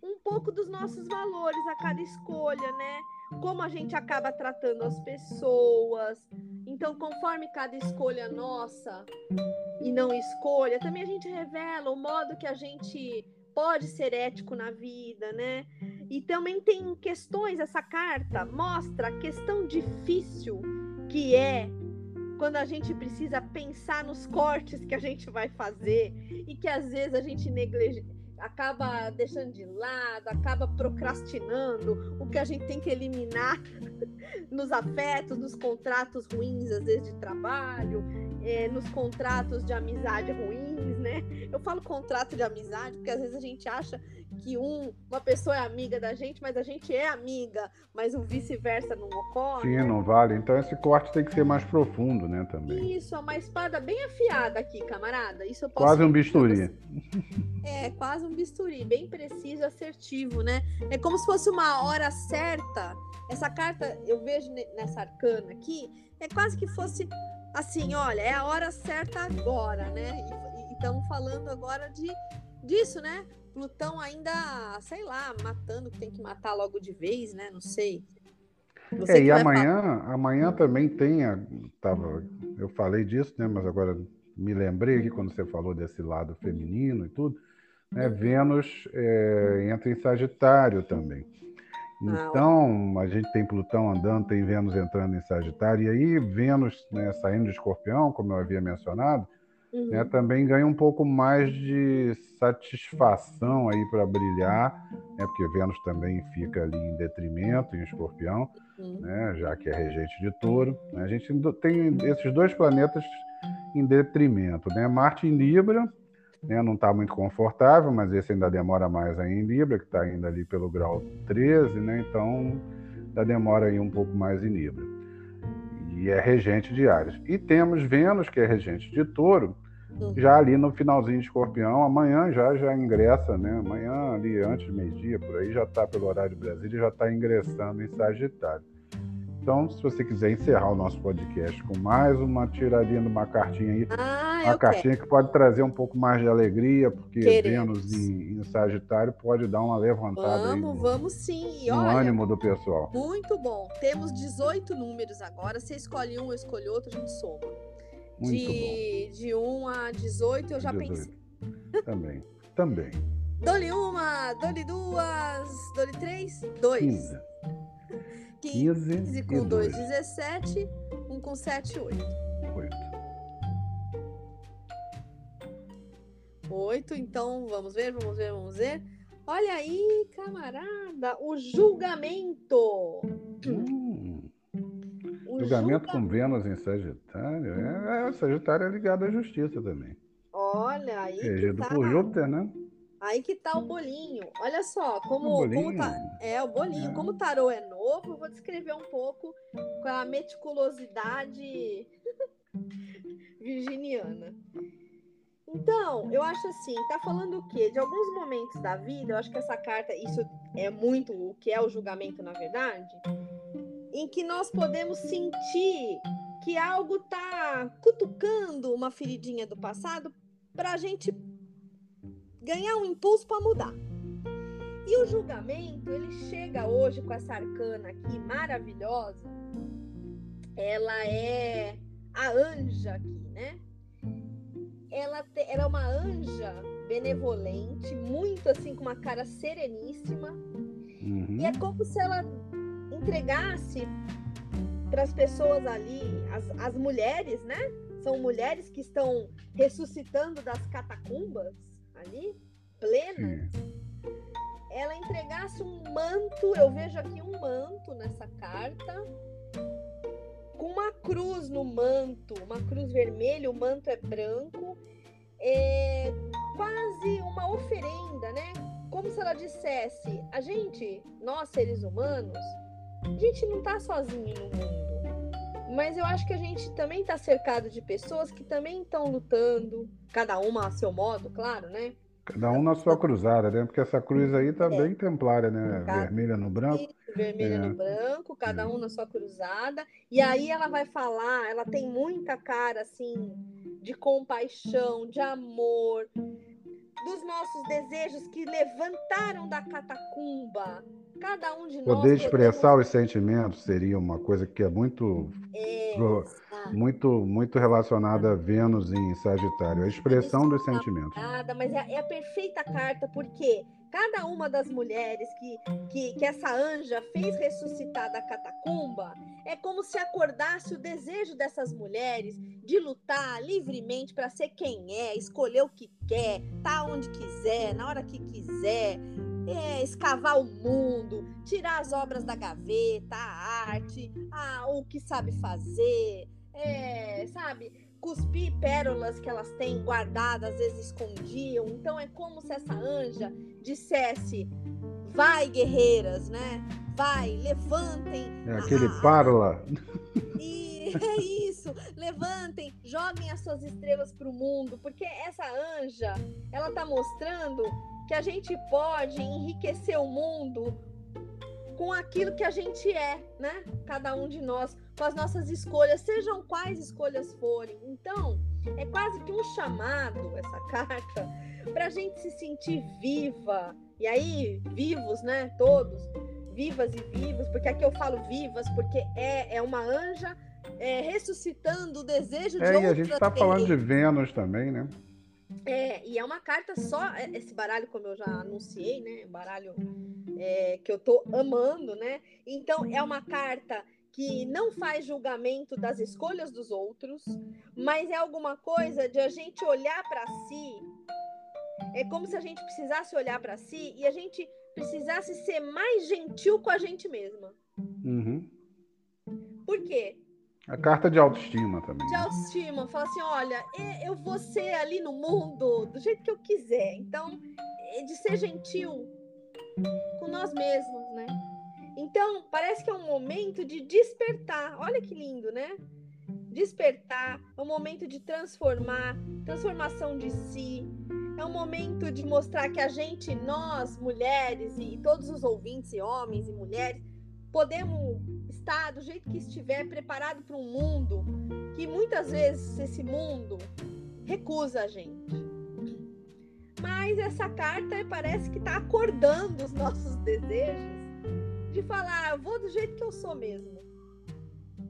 um pouco dos nossos valores a cada escolha, né? Como a gente acaba tratando as pessoas. Então, conforme cada escolha nossa e não escolha, também a gente revela o modo que a gente pode ser ético na vida, né? E também tem questões, essa carta mostra a questão difícil que é quando a gente precisa pensar nos cortes que a gente vai fazer e que às vezes a gente negligencia acaba deixando de lado, acaba procrastinando o que a gente tem que eliminar nos afetos, nos contratos ruins, às vezes de trabalho, é, nos contratos de amizade ruins, né? Eu falo contrato de amizade porque às vezes a gente acha que um, uma pessoa é amiga da gente, mas a gente é amiga, mas o vice-versa não ocorre. Sim, não vale. Então esse corte tem que ser mais profundo, né, também. Isso, é uma espada bem afiada aqui, camarada. Isso eu posso Quase um bisturi. É, quase um bisturi, bem preciso, assertivo, né? É como se fosse uma hora certa. Essa carta, eu vejo nessa arcana aqui, é quase que fosse assim, olha, é a hora certa agora, né? E estamos falando agora de disso, né? Plutão ainda, sei lá, matando que tem que matar logo de vez, né? Não sei. Você é, e amanhã, falar. amanhã também tem, a, tava, eu falei disso, né? Mas agora me lembrei aqui quando você falou desse lado feminino e tudo, né? Vênus é, entra em Sagitário também. Ah, então, a gente tem Plutão andando, tem Vênus entrando em Sagitário, e aí Vênus né, saindo de Escorpião, como eu havia mencionado, uhum. né, também ganha um pouco mais de satisfação aí para brilhar, né, porque Vênus também fica ali em detrimento, em Escorpião, uhum. né, já que é regente de Touro. Né, a gente tem esses dois planetas em detrimento, né? Marte em Libra, né, não está muito confortável, mas esse ainda demora mais aí em Libra, que está ainda ali pelo grau 13, né? Então ainda demora aí um pouco mais em Libra. E é regente de Ares. E temos Vênus, que é regente de Touro. Já ali no finalzinho de Escorpião. Amanhã já já ingressa, né? Amanhã ali antes do meio-dia, por aí já está pelo horário de Brasília, já está ingressando em Sagitário. Então, se você quiser encerrar o nosso podcast com mais uma tiradinha de uma cartinha aí, ah, uma cartinha quero. que pode trazer um pouco mais de alegria, porque Queremos. Vênus em, em, Sagitário pode dar uma levantada vamos, aí. No, vamos sim. E no olha, ânimo do pessoal. Muito bom. Temos 18 números agora. Você escolhe um, eu escolho outro, a gente soma. Muito de, bom. de 1 a 18, eu já 18. pensei. Também. Também. Dole uma, dole duas, dole três, dois. 15. 15, 15 com 2, 17. 1 com 7, 8. 8. 8, então vamos ver, vamos ver, vamos ver. Olha aí, camarada, o julgamento. Hum. O julgamento julga... com Vênus em Sagitário. É, é, Sagitário é ligado à justiça também. Olha aí. Regido tá... por Júpiter, né? Aí que tá o bolinho. Olha só, como, como tá. É, o bolinho. É. Como o tarô é novo, eu vou descrever um pouco com a meticulosidade virginiana. Então, eu acho assim, tá falando o quê? De alguns momentos da vida, eu acho que essa carta, isso é muito o que é o julgamento, na verdade, em que nós podemos sentir que algo tá cutucando uma feridinha do passado para a gente ganhar um impulso para mudar. E o julgamento, ele chega hoje com essa arcana aqui maravilhosa. Ela é a anja aqui, né? Ela, te, ela é uma anja benevolente, muito assim, com uma cara sereníssima. Uhum. E é como se ela entregasse para as pessoas ali, as, as mulheres, né? São mulheres que estão ressuscitando das catacumbas ali, plena, ela entregasse um manto, eu vejo aqui um manto nessa carta, com uma cruz no manto, uma cruz vermelha, o manto é branco, é quase uma oferenda, né? Como se ela dissesse: a gente, nós seres humanos, a gente não tá sozinho no mundo. Mas eu acho que a gente também está cercado de pessoas que também estão lutando, cada uma a seu modo, claro, né? Cada um na sua cruzada, né? Porque essa cruz aí tá é. bem templária, né? Cada... Vermelha no branco. vermelha é. no branco, cada um na sua cruzada. E aí ela vai falar, ela tem muita cara, assim, de compaixão, de amor, dos nossos desejos que levantaram da catacumba. Cada um de nós. Poder expressar podemos... os sentimentos seria uma coisa que é muito. Muito, muito relacionada a Vênus em Sagitário, a expressão dos sentimentos. Nada, mas é, é, a perfeita carta, porque cada uma das mulheres que, que, que essa anja fez ressuscitar da catacumba é como se acordasse o desejo dessas mulheres de lutar livremente para ser quem é, escolher o que quer, tá onde quiser, na hora que quiser, é, escavar o mundo, tirar as obras da gaveta, a arte, a, o que sabe fazer, é, sabe, cuspir pérolas que elas têm guardadas, às vezes escondiam. Então é como se essa anja dissesse: vai, guerreiras, né? Vai, levantem. É aquele a... parola. E é isso. Levantem, joguem as suas estrelas para o mundo, porque essa anja, ela tá mostrando que a gente pode enriquecer o mundo com aquilo que a gente é, né? Cada um de nós, com as nossas escolhas, sejam quais escolhas forem. Então, é quase que um chamado essa carta para a gente se sentir viva. E aí, vivos, né? Todos, vivas e vivos, porque aqui eu falo vivas, porque é, é uma anja é, ressuscitando o desejo de é, e a gente está falando de Vênus também, né? É, e é uma carta só, é, esse baralho, como eu já anunciei, né? Baralho é, que eu tô amando, né? Então, é uma carta que não faz julgamento das escolhas dos outros, mas é alguma coisa de a gente olhar para si. É como se a gente precisasse olhar para si e a gente precisasse ser mais gentil com a gente mesma. Uhum. Por quê? A carta de autoestima também. De autoestima. Fala assim: olha, eu vou ser ali no mundo do jeito que eu quiser. Então, é de ser gentil com nós mesmos, né? Então, parece que é um momento de despertar. Olha que lindo, né? Despertar, é um momento de transformar, transformação de si. É um momento de mostrar que a gente, nós, mulheres e todos os ouvintes, e homens e mulheres, podemos estar do jeito que estiver preparado para um mundo que muitas vezes esse mundo recusa a gente. Mas essa carta parece que está acordando os nossos desejos de falar, eu vou do jeito que eu sou mesmo.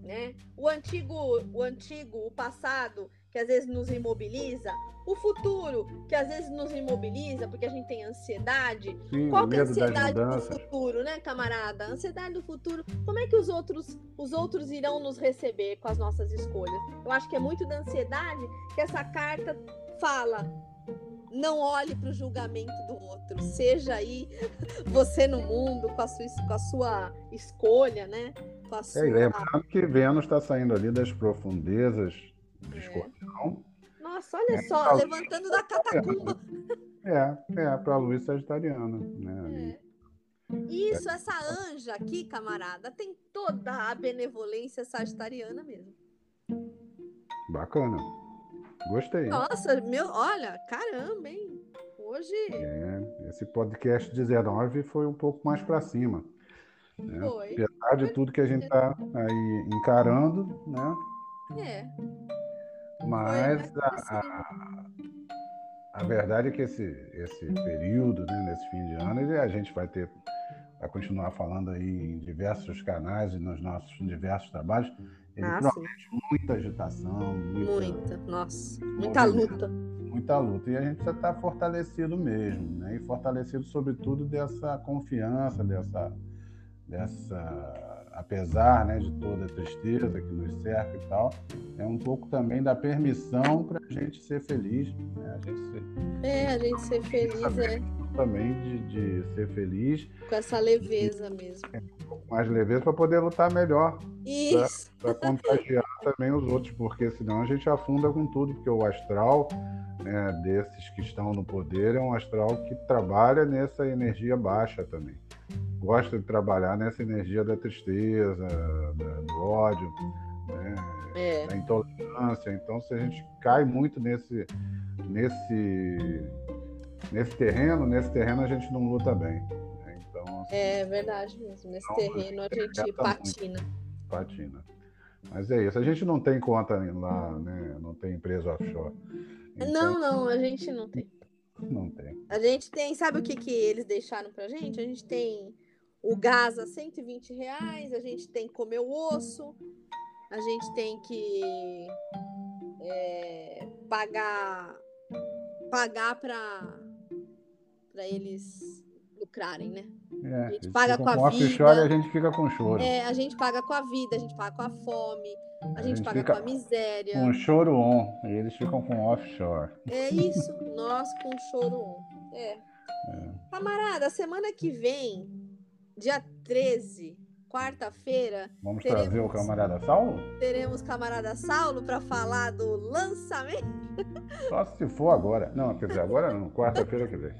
Né? O antigo, o antigo, o passado que às vezes nos imobiliza, o futuro, que às vezes nos imobiliza porque a gente tem ansiedade. Sim, Qual que é a ansiedade do futuro, né, camarada? ansiedade do futuro. Como é que os outros, os outros irão nos receber com as nossas escolhas? Eu acho que é muito da ansiedade que essa carta fala. Não olhe para o julgamento do outro. Seja aí você no mundo com a sua, com a sua escolha, né? Com a é, sua... É, lembrando que Vênus está saindo ali das profundezas de é. escorpião nossa, olha é, só, levantando da catacumba. É, é, para a luz sagitariana. Né, é. Isso, essa anja aqui, camarada, tem toda a benevolência sagitariana mesmo. Bacana. Gostei. Nossa, meu, olha, caramba, hein? Hoje. É, esse podcast 19 foi um pouco mais para cima. Né? Foi. Apesar de tudo que a gente está aí encarando, né? É. Mas a, a, a, verdade é que esse, esse período, né, nesse fim de ano, a gente vai ter, vai continuar falando aí em diversos canais e nos nossos diversos trabalhos. Ele ah, promete muita agitação, muita, muita nossa, muita luta. Muita luta. E a gente precisa estar fortalecido mesmo, né? E fortalecido, sobretudo, dessa confiança, dessa, dessa apesar né, de toda a tristeza que nos cerca e tal, é um pouco também da permissão para a gente ser feliz. Né? A gente ser, é, a gente ser feliz, é. Também de, de ser feliz. Com essa leveza e, mesmo. É, um pouco mais leveza para poder lutar melhor. Isso. Para contagiar também os outros, porque senão a gente afunda com tudo, porque o astral né, desses que estão no poder é um astral que trabalha nessa energia baixa também gosta de trabalhar nessa energia da tristeza, da, do ódio. Né? é. da intolerância. Então, se a gente cai muito nesse, nesse, nesse terreno, nesse terreno a gente não luta bem. Né? Então, assim, é verdade mesmo. Nesse então, terreno a gente patina. Muito, patina. Mas é isso. A gente não tem conta lá, né? Não tem empresa offshore. Então, não, não, a gente não tem. Não tem. A gente tem, sabe o que, que eles deixaram pra gente? A gente tem o gás a 120 reais, a gente tem que comer o osso, a gente tem que é, pagar pagar para eles lucrarem, né? É, a gente paga com a vida. a gente fica com choro. É, a gente paga com a vida, a gente paga com a fome, a, a gente, gente, paga com a miséria. Com choro on, e eles ficam com offshore. É isso, nós com choro on. É. é. Camarada, semana que vem, dia 13, quarta-feira. Vamos teremos, trazer o camarada Saulo? Teremos camarada Saulo para falar do lançamento. Só se for agora. Não, quer dizer, agora não, quarta-feira que vem.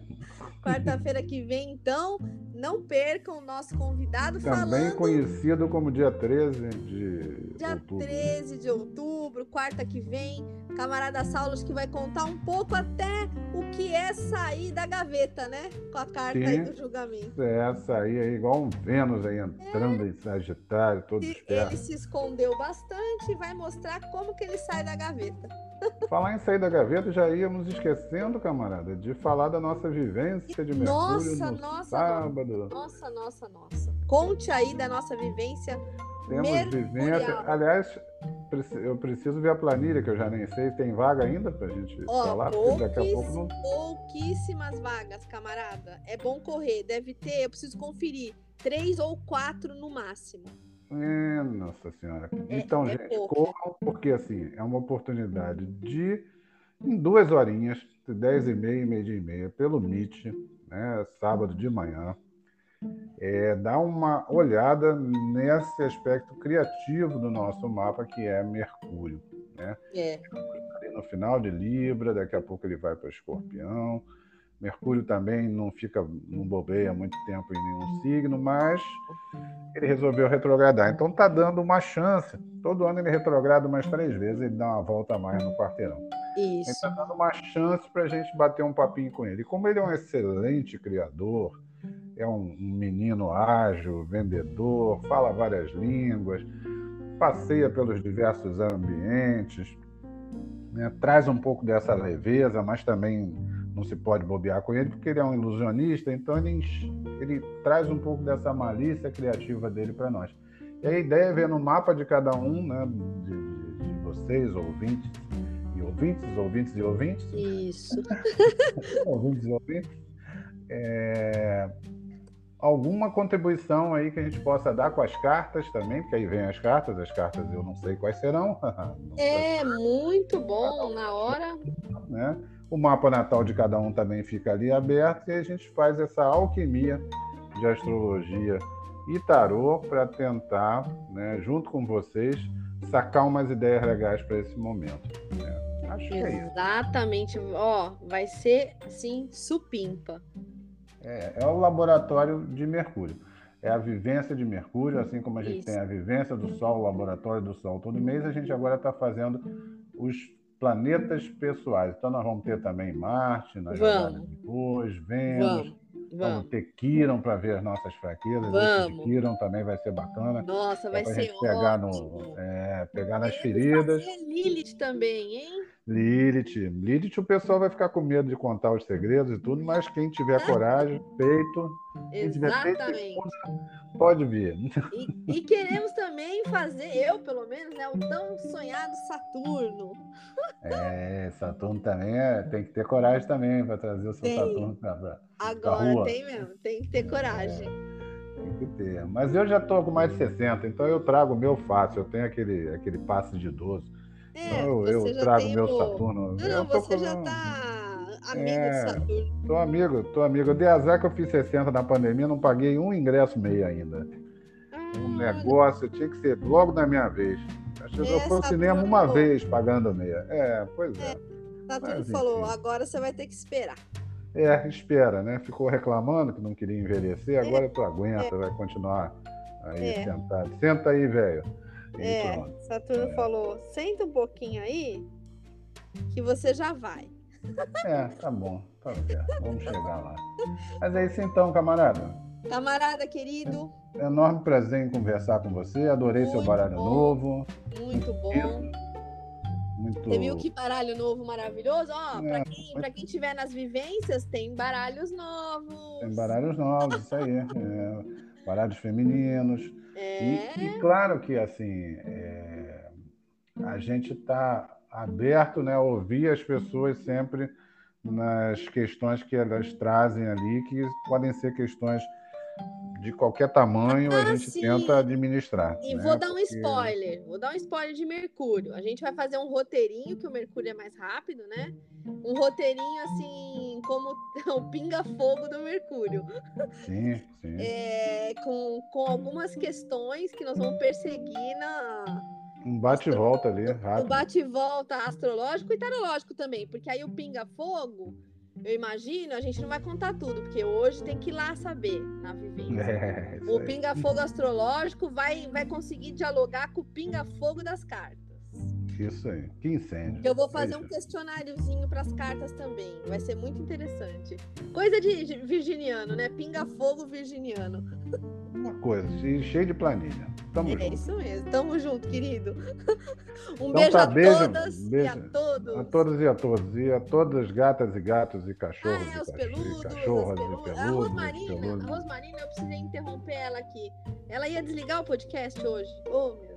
Quarta-feira que vem, então, não percam o nosso convidado Também falando... conhecido como dia 13 de dia outubro. 13 de outubro, quarta que vem, camarada Saulo que vai contar um pouco até o que é sair da gaveta, né? Com a carta Sim, aí do julgamento. É, sair aí igual um Vênus aí entrando é. em Sagitário, todo esperto. Ele se escondeu bastante e vai mostrar como que ele sai da gaveta. Falar em sair da gaveta, já íamos esquecendo, camarada, de falar da nossa vivência de Mercúrio nossa, no nossa, sábado. Nossa, nossa, nossa. Conte aí da nossa vivência Temos vivência. Aliás, eu preciso ver a planilha, que eu já nem sei. Tem vaga ainda para a gente oh, falar? Daqui a pouco não... Pouquíssimas vagas, camarada. É bom correr. Deve ter, eu preciso conferir, três ou quatro no máximo. É, nossa senhora. É, então, é gente, corram, porque assim, é uma oportunidade de, em duas horinhas, dez e meia e meia e meia, pelo Meet, né, sábado de manhã, é, dar uma olhada nesse aspecto criativo do nosso mapa, que é Mercúrio. Né? É. No final de Libra, daqui a pouco ele vai para Escorpião. Mercúrio também não fica, não bobeia muito tempo em nenhum signo, mas ele resolveu retrogradar. Então está dando uma chance. Todo ano ele retrograda umas três vezes, ele dá uma volta a mais no quarteirão. Isso. Está dando uma chance para a gente bater um papinho com ele. como ele é um excelente criador, é um menino ágil, vendedor, fala várias línguas, passeia pelos diversos ambientes, né? traz um pouco dessa leveza, mas também não se pode bobear com ele, porque ele é um ilusionista, então ele, ele traz um pouco dessa malícia criativa dele para nós. E a ideia é ver no mapa de cada um, né, de, de, de vocês, ouvintes e ouvintes, ouvintes e ouvintes. Isso. ouvintes e ouvintes. É, alguma contribuição aí que a gente possa dar com as cartas também, porque aí vem as cartas, as cartas eu não sei quais serão. é, muito bom, na hora. Né? O mapa natal de cada um também fica ali aberto e a gente faz essa alquimia de astrologia e tarô para tentar, né, junto com vocês, sacar umas ideias legais para esse momento. Né? Acho que é Exatamente. Ó, vai ser assim, supimpa. É, é o laboratório de Mercúrio. É a vivência de Mercúrio, assim como a gente Isso. tem a vivência do Sol, o laboratório do Sol todo mês, a gente agora está fazendo os planetas pessoais. Então nós vamos ter também Marte na jogada de hoje, Vênus, vamos, vamos. ter Quiron para ver as nossas fraquezas. Vamos. Esse também vai ser bacana. Nossa, vai ser gente pegar ótimo. No, é, pegar nas feridas. Lilith também, hein? Lilith. Lilith, o pessoal vai ficar com medo de contar os segredos e tudo, mas quem tiver coragem, peito, tiver peito, pode vir. E, e, queremos também fazer, eu pelo menos, né, o tão sonhado Saturno. É, Saturno também é, tem que ter coragem também para trazer o seu tem. Saturno para Agora rua. tem mesmo, tem que ter coragem. É, tem que ter. Mas eu já estou com mais de 60, então eu trago o meu fácil, eu tenho aquele, aquele passe de idoso. É, então eu, eu trago meu o... Saturno. Não, não você já está amigo é, de Saturno. Tô amigo, tô amigo. Eu dei azar que eu fiz 60 na pandemia, não paguei um ingresso meio ainda. Ah, um negócio tinha que ser logo na minha vez. Acho que é, eu fui ao cinema uma falou. vez pagando meia. É, pois é. é Saturno Mas, falou, agora você vai ter que esperar. É, espera, né? Ficou reclamando que não queria envelhecer, agora tu aguenta, é. vai continuar aí é. sentado. Senta aí, velho. É, pronto. Saturno é. falou: senta um pouquinho aí, que você já vai. É, tá bom. Tá certo. Vamos chegar lá. Mas é isso então, camarada. Camarada querido. É um enorme prazer em conversar com você. Adorei Muito seu baralho bom. novo. Muito bom. Muito... Você viu que baralho novo maravilhoso? Ó, é, para quem, mas... quem tiver nas vivências, tem baralhos novos. Tem baralhos novos, isso aí. É, baralhos femininos. É... E, e, claro que assim é, a gente está aberto né, a ouvir as pessoas sempre nas questões que elas trazem ali, que podem ser questões de qualquer tamanho, ah, a gente sim. tenta administrar. E né? vou dar um Porque... spoiler, vou dar um spoiler de Mercúrio. A gente vai fazer um roteirinho, que o Mercúrio é mais rápido, né? Um roteirinho assim, como o pinga-fogo do Mercúrio. Sim, sim. É, com, com algumas questões que nós vamos perseguir na. Um bate-volta ali, rápido. Um bate-volta astrológico e tarológico também, porque aí o pinga-fogo eu imagino, a gente não vai contar tudo, porque hoje tem que ir lá saber na vivência. É, o pinga-fogo astrológico vai, vai conseguir dialogar com o pinga-fogo das cartas. Isso aí, que incêndio. Eu vou fazer um questionáriozinho para as cartas também. Vai ser muito interessante. Coisa de virginiano, né? Pinga-fogo virginiano. Uma coisa, cheio de planilha. Tamo é junto. isso mesmo. Tamo junto, querido. Um então, beijo tá, a beijo, todas beijo, e a todos. A todas e a todos. E a todas gatas e gatos e cachorros ah, é, e, peludos, e cachorras e peludos. A Rosmarina, a Rosmarina, eu precisei interromper ela aqui. Ela ia desligar o podcast hoje. Oh, meu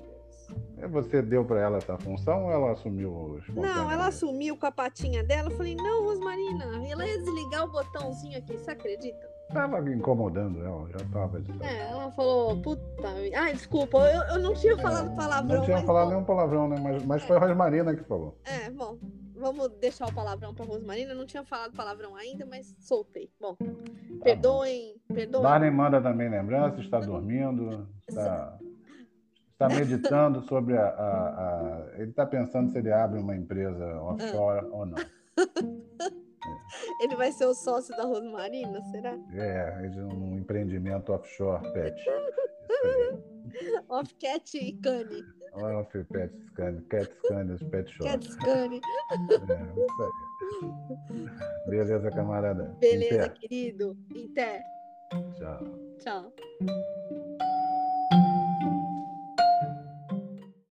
é, você deu para ela essa função ou ela assumiu Não, ela assumiu com a patinha dela. Eu falei, não, Rosmarina, ela ia desligar o botãozinho aqui, você acredita? Tava incomodando ela, já tava. É, ela falou, puta. Ai, desculpa, eu, eu não tinha é, falado palavrão. Não tinha falado bom. nenhum palavrão, né? Mas, mas é. foi a Rosmarina que falou. É, bom. Vamos deixar o palavrão pra Rosmarina. Eu não tinha falado palavrão ainda, mas soltei. Bom, tá perdoem, bom. perdoem. Darlene manda também lembrança, está dormindo, está está meditando sobre a, a, a ele está pensando se ele abre uma empresa offshore ou não. Ele vai ser o sócio da Rosmarina, será? É, um empreendimento offshore pet. Off cat e cane. Off pet cane, cat cane, pet shop. Cat cane. É, isso aí. Beleza, camarada. Beleza, Inter. querido. Inter. Tchau. Tchau.